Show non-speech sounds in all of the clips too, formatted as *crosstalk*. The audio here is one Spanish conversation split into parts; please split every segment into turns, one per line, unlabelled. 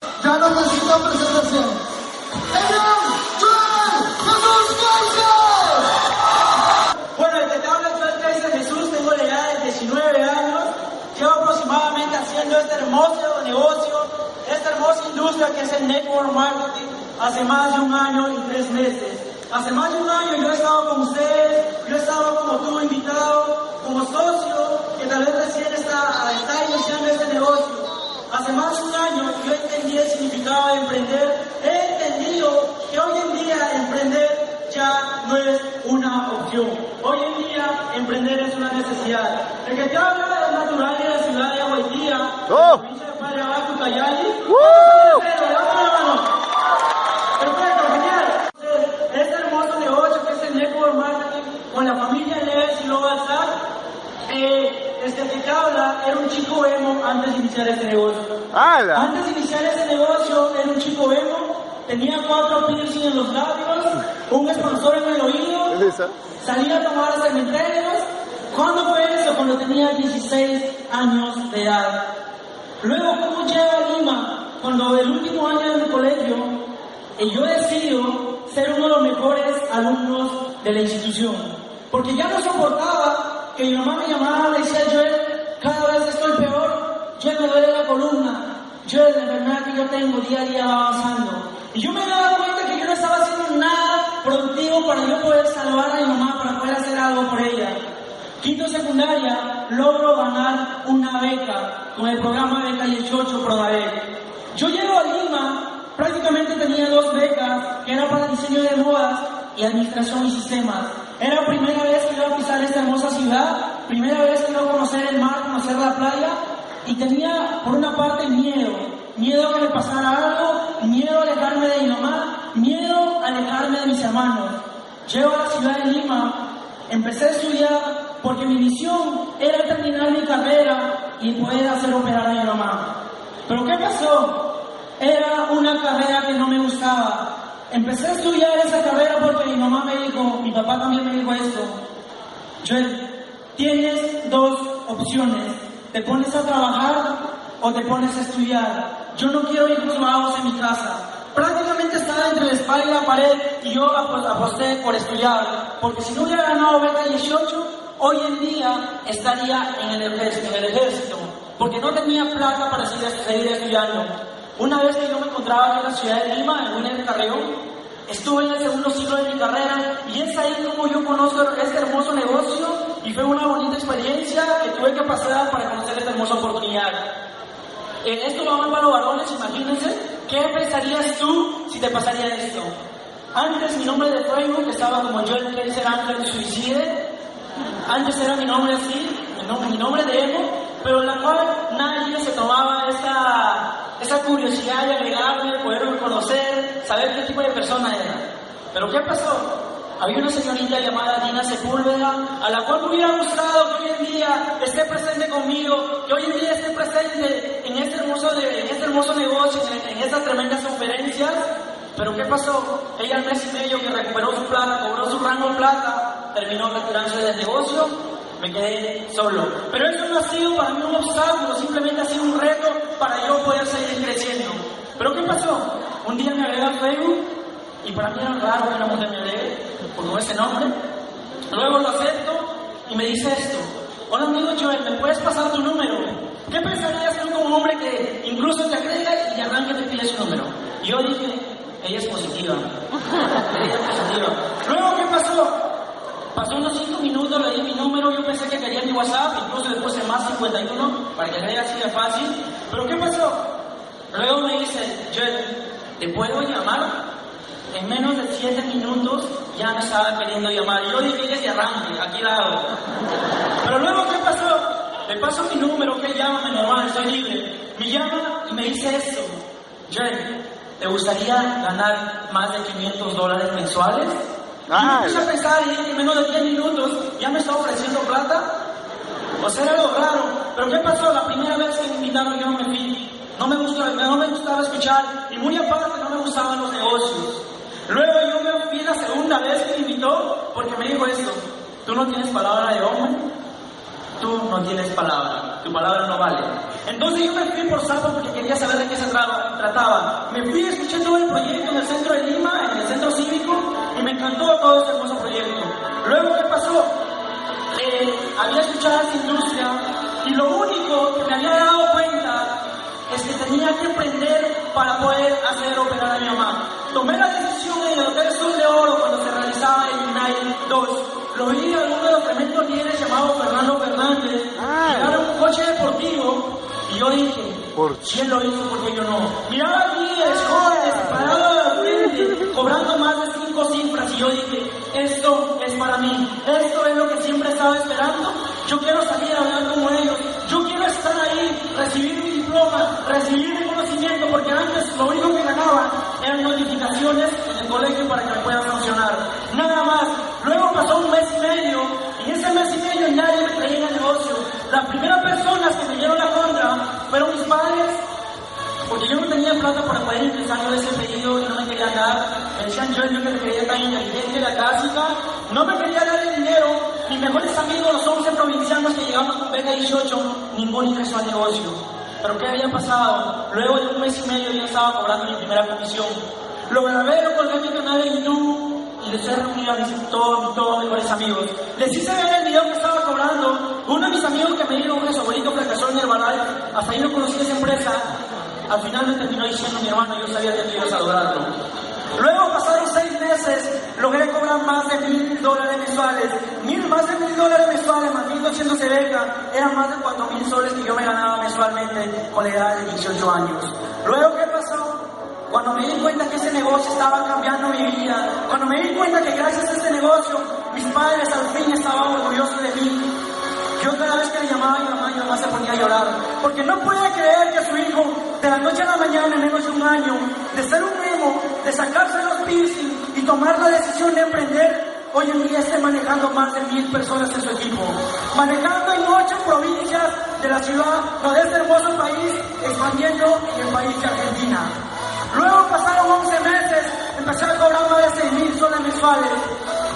Ya no necesito presentación. Elian, Joel, Jesús Garza.
Bueno, el que te habla es Joel Jesús, tengo la edad de 19 años, llevo aproximadamente haciendo este hermoso negocio, esta hermosa industria que es el network marketing, hace más de un año y tres meses. Hace más de un año yo he estado con ustedes, yo he estado como tú invitado, como socio, que tal vez recién está, está iniciando este negocio. Hace más de el significado de emprender, he entendido que hoy en día emprender ya no es una opción. Hoy en día emprender es una necesidad. El que te habla es natural de la ciudad de Aguaitía,
¡Oh!
de Padre Abajo, Cayali. La mano. Perfecto, genial. Este hermoso negocio que es el Network Marketing con la familia Leves y Global eh, este que te habla era un chico emo antes de iniciar este negocio.
¡Hala!
Antes de iniciar este negocio era un chico emo, tenía cuatro piercing en los labios, un expansor en el oído,
¿Es esa?
salía a tomar cementerios. ¿Cuándo fue eso? Cuando tenía 16 años de edad. Luego, ¿cómo llego a Lima? Cuando el último año de mi colegio, y yo decido ser uno de los mejores alumnos de la institución. Porque ya no soportaba que mi mamá me llamara y me decía, Joel, cada vez estoy peor, Joel, me duele la columna, Joel, la enfermedad que yo tengo día a día va avanzando. Y yo me daba cuenta que yo no estaba haciendo nada productivo para yo poder salvar a mi mamá, para poder hacer algo por ella. Quinto secundaria, logro ganar una beca con el programa Beca 18 ProDaec. Yo llego a Lima, prácticamente tenía dos becas, que era para diseño de modas y administración y sistemas. Era primera vez que iba a pisar esta hermosa ciudad, primera vez que iba a conocer el mar, conocer la playa, y tenía por una parte miedo, miedo a que me pasara algo, miedo a alejarme de mi mamá, miedo a alejarme de mis hermanos. Llego a la ciudad de Lima, empecé a estudiar porque mi misión era terminar mi carrera y poder hacer operar a mi mamá. Pero ¿qué pasó? Era una carrera que no me gustaba. Empecé a estudiar esa carrera porque mi mamá me dijo, mi papá también me dijo esto. Joel, tienes dos opciones. Te pones a trabajar o te pones a estudiar. Yo no quiero hijos vagos en mi casa. Prácticamente estaba entre la espalda y la pared y yo apo- aposté por estudiar. Porque si no hubiera ganado beca 18, hoy en día estaría en el ejército. En porque no tenía plata para seguir estudiando. Una vez que yo me encontraba en la ciudad de Lima, en William Carrión, estuve en el segundo ciclo de mi carrera y es ahí como yo conozco este hermoso negocio y fue una bonita experiencia que tuve que pasar para conocer esta hermosa oportunidad. Eh, esto va más para los varones, imagínense, ¿qué pensarías tú si te pasaría esto? Antes mi nombre de Facebook estaba como Joel Kaiser Ángel Suicide, antes era mi nombre así, mi nombre, de emo, pero en la cual nadie se tomaba esa, esa curiosidad de agregarme, poder conocer, saber qué tipo de persona era. Pero ¿qué pasó? Había una señorita llamada Dina Sepúlveda, a la cual me hubiera gustado que hoy en día esté presente conmigo, que hoy en día esté presente en este hermoso, de- en este hermoso negocio, en, en estas tremendas conferencias. Pero ¿qué pasó? Ella al mes y medio que recuperó su plata, cobró su rango plata, terminó retirándose del negocio, me quedé solo. Pero eso no ha sido para mí un obstáculo, simplemente ha sido un reto para yo poder seguir creciendo. Pero ¿qué pasó? Un día me agregué a Facebook y para mí era raro que una mujer me agregue ese nombre. Luego lo acepto y me dice esto. Hola amigo Joel, ¿me puedes pasar tu número? ¿Qué pensarías tú como un hombre que incluso te agrega y de arranque te pide su número? Y yo dije, ella es positiva. ella es positiva. Luego, ¿qué pasó? Pasó unos 5 minutos, le di mi número, yo pensé que quería mi WhatsApp, incluso después el más 51, para que vea así de fácil. Pero ¿qué pasó? Luego me dice, Joel, ¿te puedo llamar? En menos de 7 minutos ya me estaba queriendo llamar. Yo dije desde arranque, aquí la hago. Pero luego, ¿qué pasó? Le paso mi número, que llámame normal, estoy libre. Me llama y me dice esto. Jay, ¿te gustaría ganar más de 500 dólares mensuales?
Ah,
y me puse a pensar y en menos de 10 minutos ya me está ofreciendo plata. O sea, era algo raro. Pero ¿qué pasó? La primera vez que me invitaron yo me fui. No me, gustó, no me gustaba escuchar y muy aparte no me gustaban los negocios. Luego yo me fui la segunda vez que me invitó porque me dijo esto. Tú no tienes palabra de hombre, tú no tienes palabra, tu palabra no vale. Entonces yo me fui por sapo porque quería saber de qué se tra- trataba. Me fui, escuché todo el proyecto en el centro de Lima, en el centro cívico, me encantó todo ese hermoso proyecto. Luego, ¿qué pasó? Eh, había escuchado esa industria y lo único que me había dado cuenta es que tenía que aprender para poder hacer operar a mi mamá. Tomé la decisión en el Hotel Sur de Oro cuando se realizaba el Unite 2. Lo vi a uno de los tremendos líderes llamado Fernando Fernández
Ah.
llegar a un coche deportivo y yo dije,
Por-
él lo hizo, ¿por qué yo no? Miraba a líderes jóvenes cobrando más de cinco cifras y yo dije, esto es para mí, esto es lo que siempre estaba esperando. Yo quiero salir a hablar como ellos, yo quiero estar ahí, recibir mi diploma, recibir mi conocimiento, porque antes lo único que ganaba eran notificaciones en el colegio para que me pueda funcionar. Nada más. Luego pasó un mes y medio, y ese mes y medio nadie me creía en el negocio. Las primeras personas que me dieron la contra fueron mis padres, porque yo no tenía plata para poder ingresar en ese pedido y no me querían dar. Me decían yo, que me creía tan inteligente, la clásica. No me quería dar el dinero. Mis mejores amigos, los 11 provincianos que llegamos con beca 18, ninguno ingresó al negocio. Pero ¿qué había pasado? Luego de un mes y medio yo estaba cobrando mi primera comisión. Lo grabé, lo colgué en mi canal de YouTube y les he reunido a mis, todos, todos mis mejores amigos. Les hice ver el video que estaba cobrando. Uno de mis amigos que me dijo que su abuelito fracasó en Herbalife, hasta ahí no conocí esa empresa. Al final me terminó diciendo mi hermano, yo sabía que tú ibas a. Luego pasaron seis meses, logré cobrar más de mil dólares mensuales. Mil, más de mil dólares mensuales, más mil doscientos de beca, eran más de cuatro mil soles que yo me ganaba mensualmente con la edad de 18 años. Luego, ¿qué pasó? Cuando me di cuenta que ese negocio estaba cambiando mi vida, cuando me di cuenta que gracias a este negocio mis padres al fin estaban orgullosos de mí, yo cada vez que le llamaba a mi mamá, mi mamá se ponía a llorar, porque no puede creer que su hijo, de la noche a la mañana, en menos de un año, de ser un emo, de sacarse los piercing y tomar la decisión de emprender, hoy en día esté manejando más de mil personas en su equipo, manejando en ocho provincias de la ciudad, no, de este hermoso país, expandiendo en el país de Argentina. Luego pasaron 11 meses, empecé a cobrar más de 6 mil soles mensuales.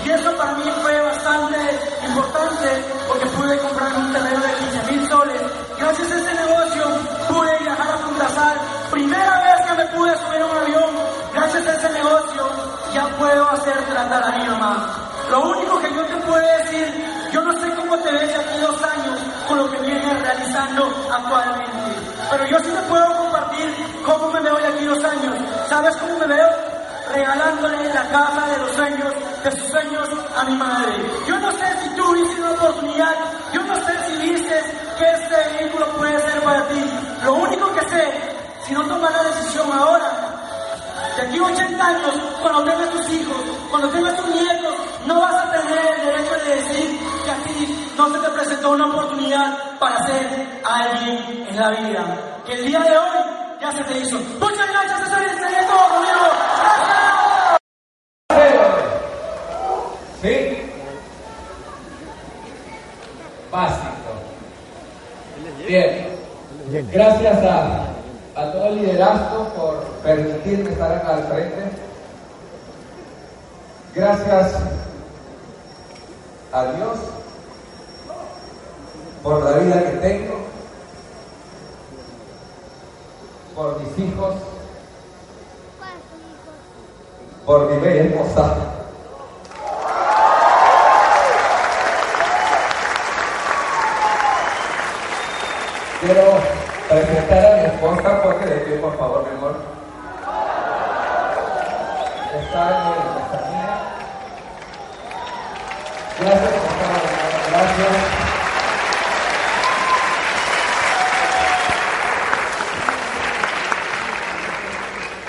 Y eso para mí fue bastante importante porque pude comprar un terreno de 15 mil soles. Gracias a este negocio pude viajar a Punta Sal. Primera vez que me pude subir a un avión. Gracias a ese negocio ya puedo hacer tratar a mi mamá. Lo único que yo te puedo decir, yo no sé cómo te ves aquí dos años con lo que vienes realizando actualmente. Pero yo sí te puedo compartir cómo me veo de aquí dos años. ¿Sabes cómo me veo? Regalándole la casa de los sueños, de sus sueños a mi madre. Yo no sé si tú viste una oportunidad, yo no sé si viste que este vehículo puede ser para ti. Lo único que sé, si no tomas la decisión ahora, de aquí a 80 años, cuando tengas tus hijos, cuando tengas tus nietos, no vas a tener el derecho de decir que a ti no se te presentó una oportunidad para ser alguien en la vida. Que el día de hoy ya se te hizo. Muchas gracias, eso sería todo conmigo.
¿Sí? Básico. Bien. Gracias a, a todo el liderazgo por permitirme estar acá al frente. Gracias a Dios por la vida que tengo, por mis hijos, por mi bella esposa. Quiero presentar a mi esposa, porque de pie, por favor, mi amor. Está en el. Gracias por estar. Gracias.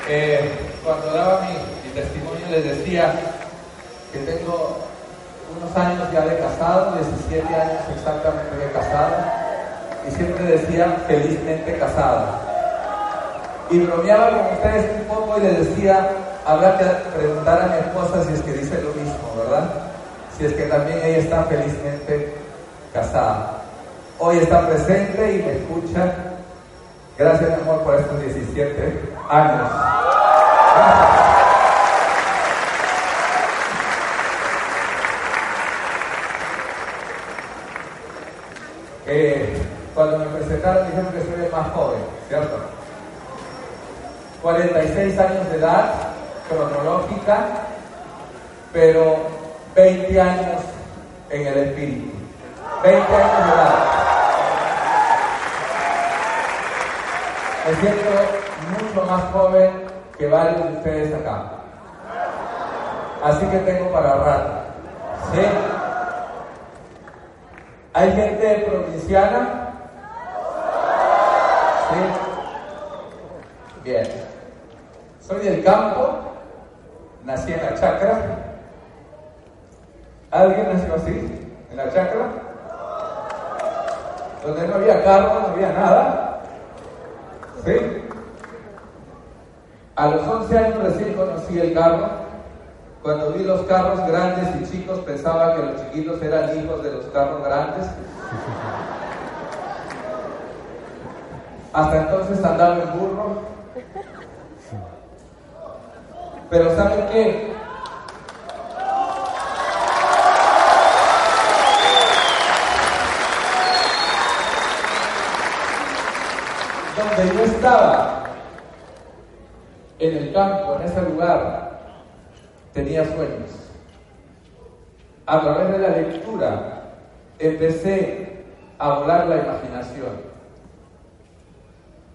Eh, cuando daba mi testimonio les decía que tengo unos años ya de casado, 17 años exactamente de casado, y siempre decía felizmente casado. y bromeaba con ustedes un poco y les decía, habrá que preguntar a mi esposa si es que dice lo mismo, ¿verdad? Si es que también ella está felizmente casada. Hoy está presente y me escucha. Gracias, amor, por estos 17 años. Eh, presentaron dijeron que soy el más joven, ¿cierto? 46 años de edad cronológica, pero 20 años en el espíritu. 20 años de edad. Me siento mucho más joven que varios de ustedes acá. Así que tengo para rato. ¿Sí? ¿Hay gente provinciana? Bien. Soy del campo, nací en la chacra. ¿Alguien nació así? ¿En la chacra? Donde no había carro, no había nada. ¿Sí? A los 11 años recién conocí el carro. Cuando vi los carros grandes y chicos pensaba que los chiquitos eran hijos de los carros grandes. Hasta entonces andaba en burro. Pero ¿saben qué? Donde yo estaba, en el campo, en ese lugar, tenía sueños. A través de la lectura empecé a volar la imaginación.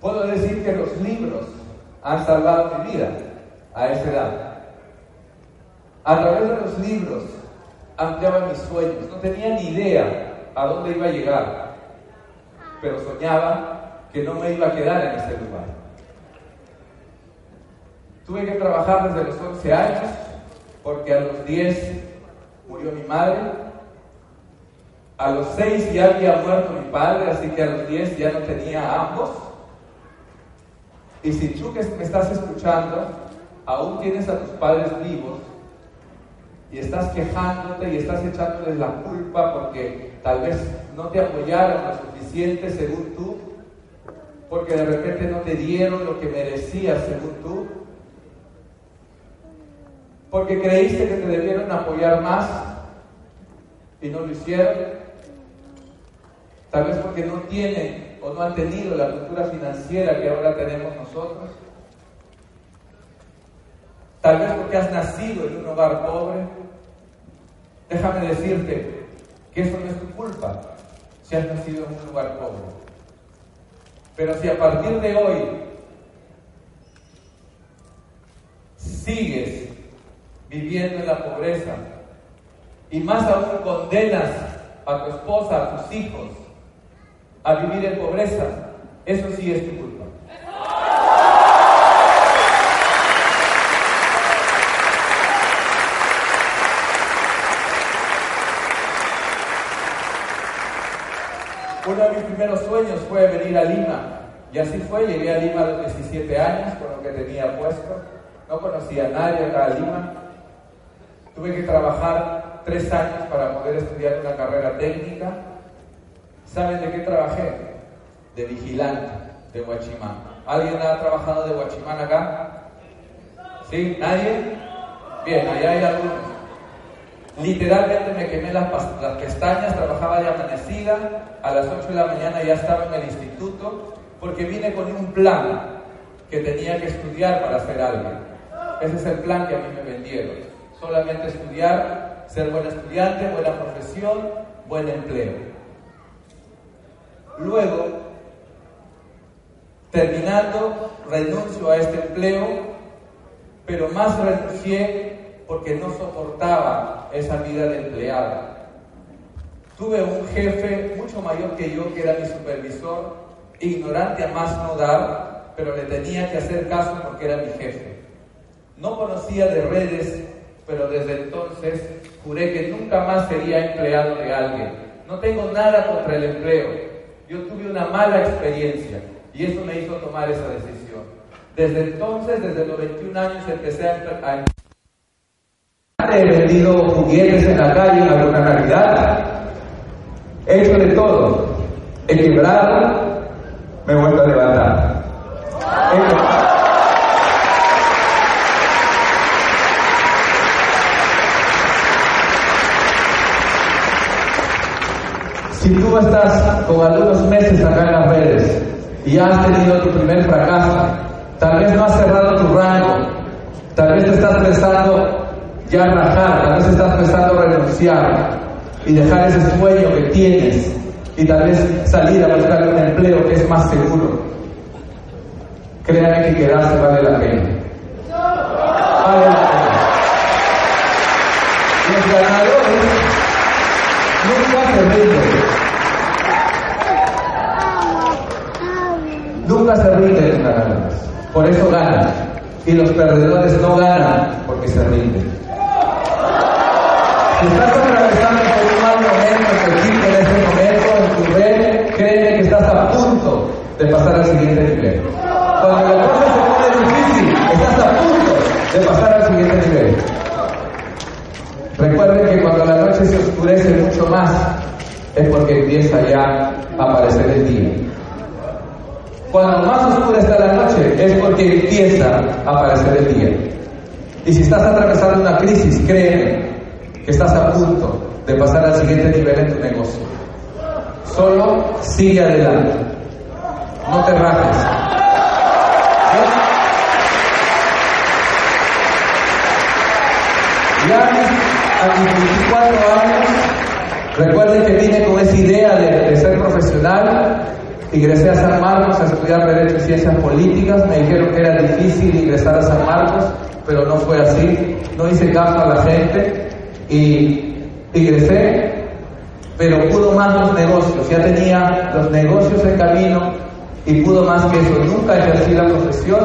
Puedo decir que los libros han salvado mi vida a esa edad. A través de los libros ampliaba mis sueños. No tenía ni idea a dónde iba a llegar, pero soñaba que no me iba a quedar en ese lugar. Tuve que trabajar desde los 11 años porque a los 10 murió mi madre, a los 6 ya había muerto mi padre, así que a los 10 ya no tenía ambos. Y si tú que me estás escuchando, aún tienes a tus padres vivos y estás quejándote y estás echándoles la culpa porque tal vez no te apoyaron lo suficiente según tú, porque de repente no te dieron lo que merecías según tú, porque creíste que te debieron apoyar más y no lo hicieron, tal vez porque no tienen no han tenido la cultura financiera que ahora tenemos nosotros, tal vez porque has nacido en un hogar pobre, déjame decirte que eso no es tu culpa si has nacido en un lugar pobre. Pero si a partir de hoy sigues viviendo en la pobreza y más aún condenas a tu esposa, a tus hijos a vivir en pobreza, eso sí es tu culpa. Uno de mis primeros sueños fue venir a Lima. Y así fue, llegué a Lima a los 17 años con lo que tenía puesto. No conocía a nadie acá a Lima. Tuve que trabajar tres años para poder estudiar una carrera técnica. ¿Saben de qué trabajé? De vigilante de Huachimán. ¿Alguien ha trabajado de Huachimán acá? ¿Sí? ¿Nadie? Bien, allá hay algunos. Literalmente me quemé las, las, pestañas, trabajaba de amanecida, a las 8 de la mañana ya estaba en el instituto, porque vine con un plan que tenía que estudiar para ser alguien. Ese es el plan que a mí me vendieron. Solamente estudiar, ser buen estudiante, buena profesión, buen empleo. Luego, terminando, renuncio a este empleo, pero más renuncié porque no soportaba esa vida de empleado. Tuve un jefe mucho mayor que yo, que era mi supervisor, ignorante a más no dar, pero le tenía que hacer caso porque era mi jefe. No conocía de redes, pero desde entonces juré que nunca más sería empleado de alguien. No tengo nada contra el empleo. Yo tuve una mala experiencia y eso me hizo tomar esa decisión. Desde entonces, desde los 21 años, empecé a, He vendido juguetes en la calle en alguna Navidad. He hecho de todo. He quebrado, me he a levantar. Si tú estás con algunos meses acá en las redes y ya has tenido tu primer fracaso, tal vez no has cerrado tu rango, tal vez te estás pensando ya rajar, tal vez estás pensando renunciar y dejar ese sueño que tienes y tal vez salir a buscar un empleo que es más seguro. Créanme que quedarse vale la pena. Vale. Los ganadores nunca se rinden. Nunca se rinden los ganadores. Por eso ganan. Y los perdedores no ganan porque se rinden. Si estás atravesando por un mal momento en en este momento, en tu red, créeme que estás a punto de pasar al siguiente nivel. Cuando la cosa se pone difícil, estás a punto de pasar al siguiente nivel. Recuerden que cuando la noche se oscurece es porque empieza ya a aparecer el día. Cuando más oscura está la noche, es porque empieza a aparecer el día. Y si estás atravesando una crisis, créeme que estás a punto de pasar al siguiente nivel en tu negocio. Solo sigue adelante. No te rajes. Ya a mis 24 años, recuerden que vine con esa idea de, ser profesional. Ingresé a San Marcos a estudiar Derecho y Ciencias Políticas. Me dijeron que era difícil ingresar a San Marcos, pero no fue así. No hice caso a la gente y ingresé, pero pudo más los negocios. Ya tenía los negocios en camino y pudo más que eso. Nunca ejercí la profesión,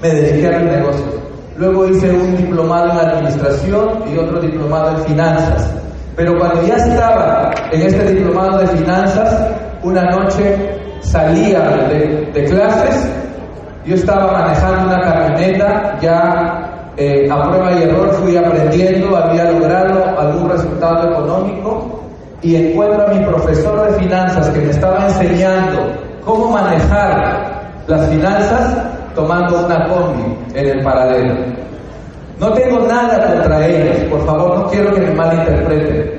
me dediqué a los negocios. Luego hice un diplomado en administración y otro diplomado en finanzas. Pero cuando ya estaba en este diplomado de finanzas, una noche salía de, clases, yo estaba manejando una camioneta, ya eh, a prueba y error fui aprendiendo, había logrado algún resultado económico y encuentro a mi profesor de finanzas que me estaba enseñando cómo manejar las finanzas tomando una combi en el paradero. No tengo nada contra ellos, por favor, no quiero que me malinterpreten,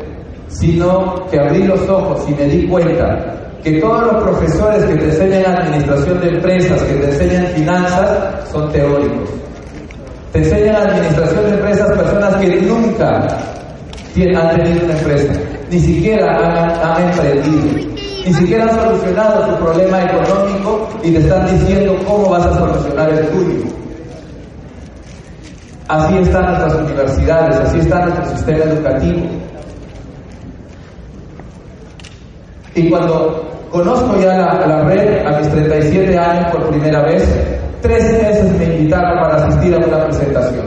sino que abrí los ojos y me di cuenta que todos los profesores que te enseñan administración de empresas, que te enseñan finanzas, son teóricos. Te enseñan administración de empresas personas que nunca han tenido una empresa, ni siquiera han, emprendido, ni siquiera han solucionado tu problema económico y te están diciendo cómo vas a solucionar el tuyo. Así están nuestras universidades, así está nuestro sistema educativo. Y cuando conozco ya la, la, red a mis 37 años por primera vez, tres meses me invitaron para asistir a una presentación.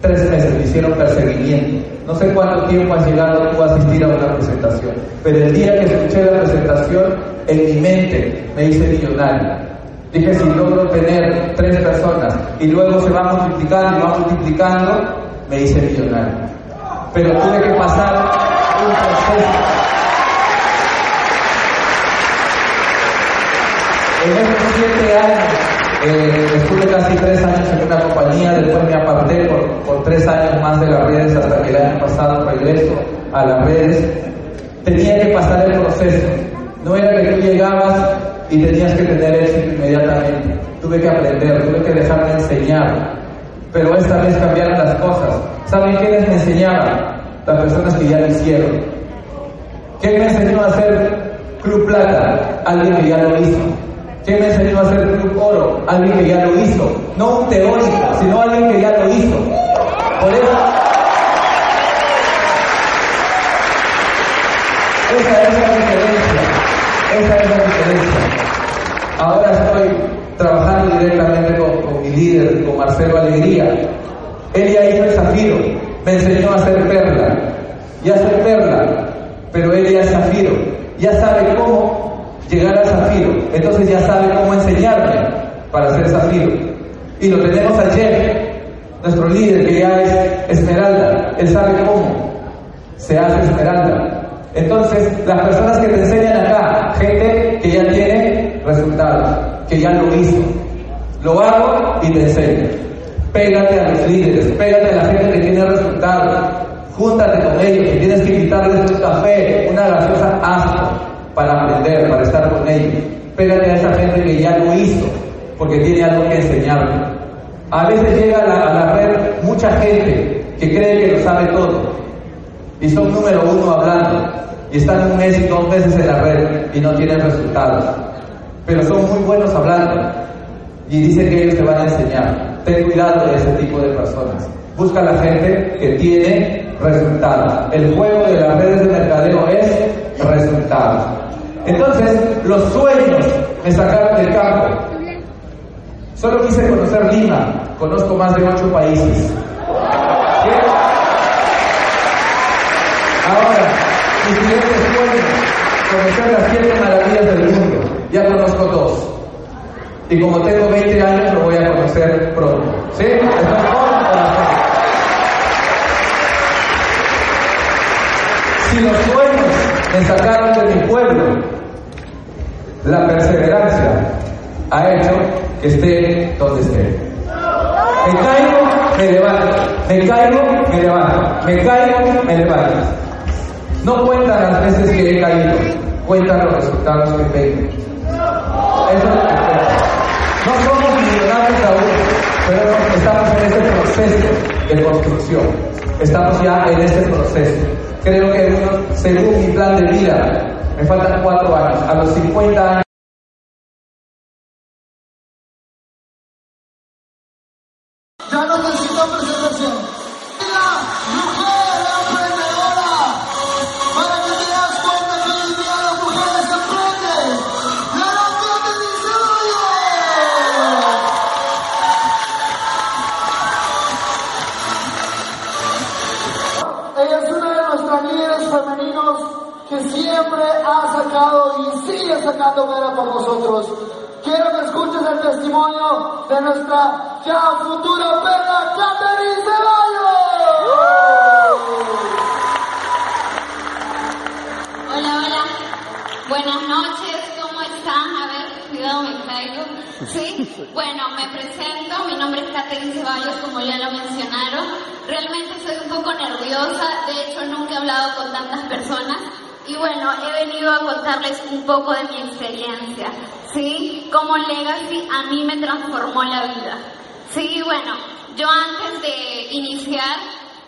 Tres meses me hicieron perseguimiento. No sé cuánto tiempo has llegado tú a asistir a una presentación, pero el día que escuché la presentación, en mi mente me hice millonario. Dije, si logro tener tres personas y luego se va multiplicando y va multiplicando, me hice millonario. Pero tuve que pasar un proceso. En estos siete años, eh, estuve casi tres años en una compañía, después me aparté por, tres años más de las redes hasta que el año pasado regreso a las redes. Tenía que pasar el proceso. No era que tú llegabas y tenías que tener éxito inmediatamente. Tuve que aprender, tuve que dejarme enseñar. Pero esta vez cambiaron las cosas. ¿Saben quiénes me enseñaban? Las personas que ya lo hicieron. ¿Quién me enseñó a hacer Club Plata? Alguien que ya lo hizo. ¿Quién me enseñó a hacer Club Oro? Alguien que ya lo hizo. No un teórico, sino alguien que ya lo hizo. Por eso. Es la diferencia. Esa es la diferencia. Ahora estoy trabajando directamente con, mi líder, con Marcelo Alegría. Él ya hizo el zafiro, me enseñó a hacer perla. Ya soy perla, pero él ya es zafiro. Ya sabe cómo llegar al zafiro. Entonces ya sabe cómo enseñarme para ser zafiro. Y lo tenemos a Jeff, nuestro líder que ya es esmeralda. Él sabe cómo se hace esmeralda. Entonces, las personas que te enseñan acá, gente que ya tiene resultados, que ya lo hizo. Lo hago y te enseño. Pégate a los líderes, pégate a la gente que tiene resultados. Júntate con ellos, que tienes que invitarles un café, una gaseosa asco para aprender, para estar con ellos. Pégate a esa gente que ya lo hizo, porque tiene algo que enseñarte. A veces llega a la, a la red mucha gente que cree que lo sabe todo y son número uno hablando y están un mes y dos meses en la red y no tienen resultados. Pero son muy buenos hablando y dicen que ellos te van a enseñar. Ten cuidado de ese tipo de personas. Busca la gente que tiene resultados. El juego de las redes de mercadeo es resultados. Entonces, los sueños me sacaron del campo. Solo quise conocer Lima. Conozco más de ocho países. Ahora, mi siguiente sueño, conocer las siete maravillas del mundo. Ya conozco dos. Y como tengo 20 años, lo voy a conocer pronto. ¿Sí? Si los sueños me sacaron de mi pueblo, la perseverancia ha hecho que esté donde esté. Me caigo, me levanto. Me caigo, me levanto. Me caigo, me levanto. No cuentan las veces que he caído, cuentan los resultados que tengo. Eso. No somos millonarios aún, pero estamos en este proceso de construcción. Estamos ya en este proceso. Creo que según mi plan de vida, me faltan cuatro años. A los 50 años.
Ya no necesita presentación. La sacando vera por nosotros. Quiero que escuches el testimonio de nuestra ya futura perra, Catherine Ceballos.
Hola, hola. Buenas noches, ¿cómo están? A ver, cuidado, me caigo. Sí, bueno, me presento. Mi nombre es Catherine Ceballos, como ya lo mencionaron. Realmente soy un poco nerviosa. De hecho, nunca he hablado con tantas personas. Y bueno, he venido a contarles un poco de mi experiencia. Sí, como Legacy a mí me transformó la vida. Sí, bueno, yo antes de iniciar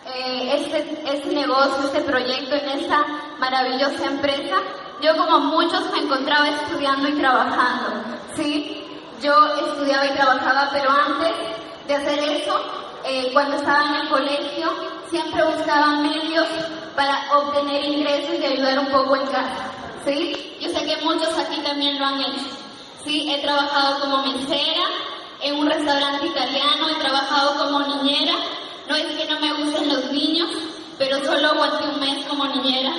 eh, este, este negocio, este proyecto en esta maravillosa empresa, yo como muchos me encontraba estudiando y trabajando, ¿sí? Yo estudiaba y trabajaba, pero antes de hacer eso, eh, cuando estaba en el colegio, siempre buscaba medios para obtener ingresos y ayudar un poco en casa, ¿sí? Yo sé que muchos aquí también lo han hecho, ¿sí? He trabajado como mesera en un restaurante italiano, he trabajado como niñera, no es que no me gusten los niños, pero solo aguanté un mes como niñera.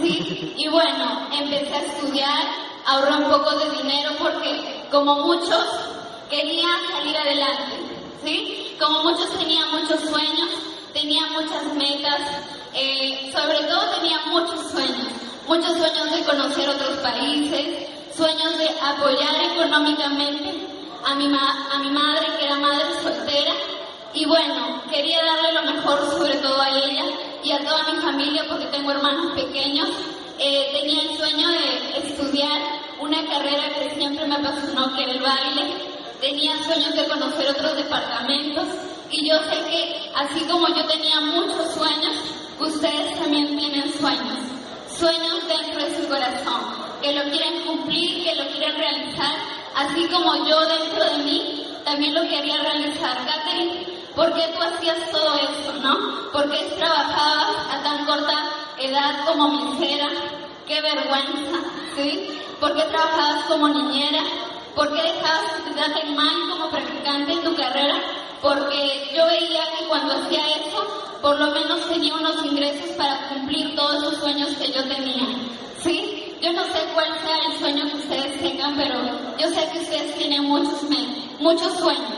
Sí, y bueno, empecé a estudiar, ahorré un poco de dinero porque como muchos quería salir adelante. Sí, como muchos tenía muchos sueños, tenía muchas metas, eh, sobre todo tenía muchos sueños, muchos sueños de conocer otros países, sueños de apoyar económicamente a mi, ma- a mi madre, que era madre soltera, y bueno, quería darle lo mejor sobre todo a ella y a toda mi familia porque tengo hermanos pequeños. Eh, tenía el sueño de estudiar una carrera que siempre me apasionó, que era el baile. Tenía sueños de conocer otros departamentos y yo sé que así como yo tenía muchos sueños, ustedes también tienen sueños. Sueños dentro de su corazón, que lo quieren cumplir, que lo quieren realizar, así como yo dentro de mí también lo quería realizar. Catherine, ¿por qué tú hacías todo eso, no? ¿Por qué trabajabas a tan corta edad como mesera? ¡Qué vergüenza! ¿Sí? ¿Por qué trabajabas como niñera? ¿Por qué dejabas que te traten mal como practicante en tu carrera? Porque yo veía que cuando hacía eso, por lo menos tenía unos ingresos para cumplir todos los sueños que yo tenía. ¿Sí? Yo no sé cuál sea el sueño que ustedes tengan, pero yo sé que ustedes tienen muchos, muchos sueños,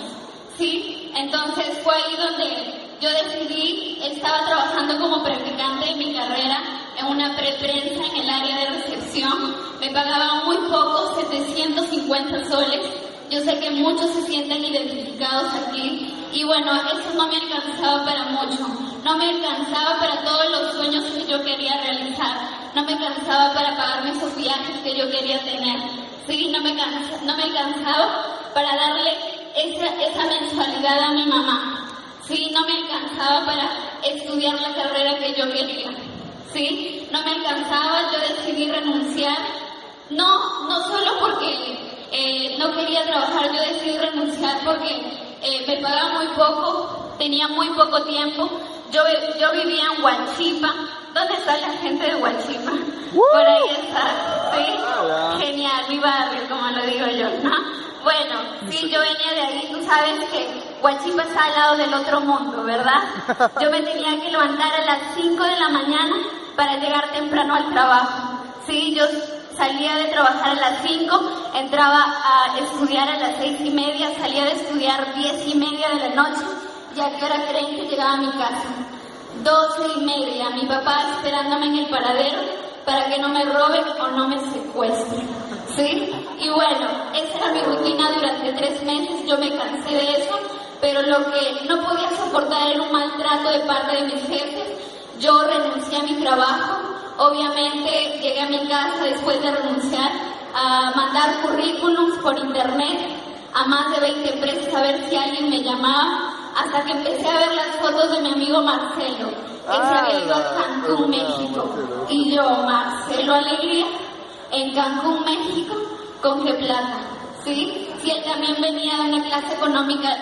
¿sí? Entonces fue ahí donde yo decidí, estaba trabajando como practicante en mi carrera en una preprensa en el área de recepción. Me pagaban muy poco, 750 soles. Yo sé que muchos se sienten identificados aquí. Y bueno, eso no me alcanzaba para mucho. No me alcanzaba para todos los sueños que yo quería realizar. No me alcanzaba para pagarme esos viajes que yo quería tener. Sí, no me, no me alcanzaba para darle esa, esa mensualidad a mi mamá. Sí, no me alcanzaba para estudiar la carrera que yo quería. Sí, no me alcanzaba, yo decidí renunciar. No, no solo porque eh, no quería trabajar, yo decidí renunciar porque eh, me pagaba muy poco, tenía muy poco tiempo. Yo, yo vivía en Huachipa. ¿Dónde está la gente de Huachipa? Por ahí está, ¿sí? Genial, mi barrio, como lo digo yo, ¿no? Bueno, sí, yo venía de ahí, tú sabes que Huachipa está al lado del otro mundo, ¿verdad? *laughs* Yo me tenía que levantar a las 5 de la mañana para llegar temprano al trabajo. Sí, yo salía de trabajar a las 5, entraba a estudiar a las 6 y media, salía de estudiar 10 y media de la noche, y a qué hora creen que llegaba a mi casa. 12 y media, mi papá esperándome en el paradero para que no me roben o no me secuestren. ¿Sí? Y bueno, esa era mi rutina durante tres meses, yo me cansé de eso, pero lo que no podía soportar era un maltrato de parte de mis jefes. Yo renuncié a mi trabajo, obviamente llegué a mi casa después de renunciar a mandar currículums por internet a más de 20 empresas a ver si alguien me llamaba, hasta que empecé a ver las fotos de mi amigo Marcelo, que se había ido a ah, Cancún, México. Y yo, Marcelo Alegría, en Cancún, México, con qué plata, ¿sí? Si él también venía de una clase económica,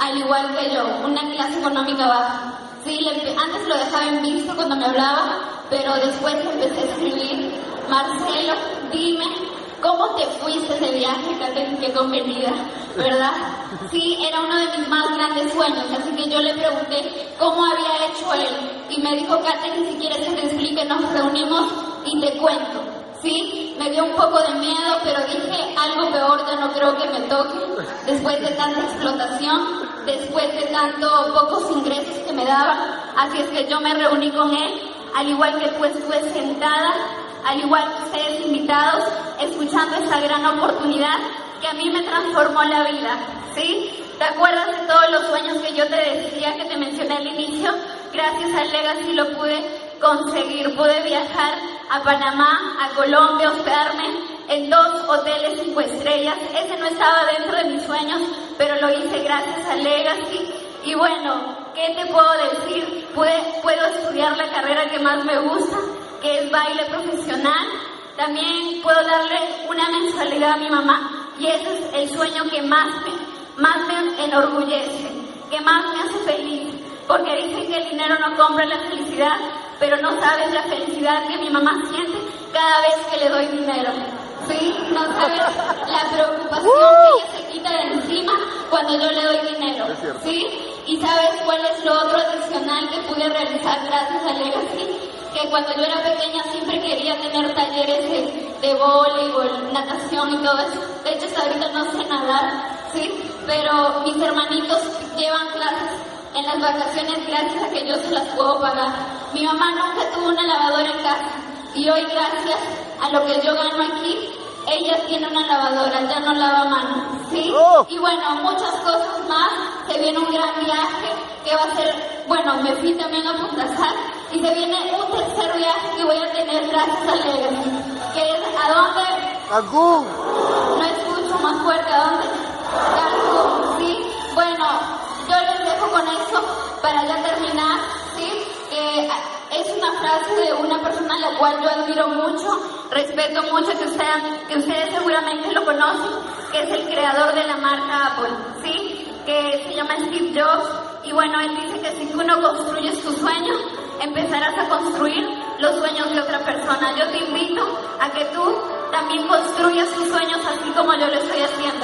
al igual que yo, una clase económica baja. Sí, antes lo dejaba en visto cuando me hablaba, pero después empecé a escribir, Marcelo, dime ¿Cómo te fuiste de viaje, Catherine? Qué convenida, ¿verdad? Sí, era uno de mis más grandes sueños, así que yo le pregunté cómo había hecho él. Y me dijo, Catherine, si quieres que te explique, nos reunimos y te cuento. Sí, me dio un poco de miedo, pero dije, algo peor ya no creo que me toque. Después de tanta explotación, después de tanto pocos ingresos que me daban. Así es que yo me reuní con él, al igual que tú estuve sentada al igual que ustedes invitados, escuchando esta gran oportunidad que a mí me transformó la vida, ¿sí? ¿Te acuerdas de todos los sueños que yo te decía, que te mencioné al inicio? Gracias al Legacy lo pude conseguir, pude viajar a Panamá, a Colombia, hospedarme en dos hoteles cinco estrellas. Ese no estaba dentro de mis sueños, pero lo hice gracias al Legacy. Y bueno, ¿qué te puedo decir? puedo estudiar la carrera que más me gusta, que es baile profesional. También puedo darle una mensualidad a mi mamá y ese es el sueño que más me, más me enorgullece, que más me hace feliz, porque dicen que el dinero no compra la felicidad, pero no sabes la felicidad que mi mamá siente cada vez que le doy dinero. ¿Sí? No sabes la preocupación *laughs* que ella se quita de encima cuando yo le doy dinero. ¿Sí? ¿Y sabes cuál es lo otro adicional que pude realizar gracias a Legacy? que cuando yo era pequeña siempre quería tener talleres de, de voleibol, natación y todo eso. De hecho, hasta ahorita no sé nadar, ¿sí? Pero mis hermanitos llevan clases en las vacaciones gracias a que yo se las puedo pagar. Mi mamá nunca tuvo una lavadora en casa y hoy gracias a lo que yo gano aquí, ella tiene una lavadora, ya no lava mano, ¿sí? Oh. Y bueno, muchas cosas más, se viene un gran viaje que va a ser, bueno, me fui también a Punta Sal y se viene un tercer viaje que voy a tener gracias a Legacy, que es ¿a dónde?
Cancún.
No escucho más fuerte, ¿a dónde? Cancún, ¿sí? Bueno, yo les dejo con eso para ya terminar, ¿sí? Que es una frase de una persona a la cual yo admiro mucho, respeto mucho, que, que ustedes seguramente lo conocen, que es el creador de la marca Apple, ¿sí? Que se llama Steve Jobs. Y bueno, él dice que si uno construye tu sueño, empezarás a construir los sueños de otra persona. Yo te invito a que tú también construyas tus sueños así como yo lo estoy haciendo.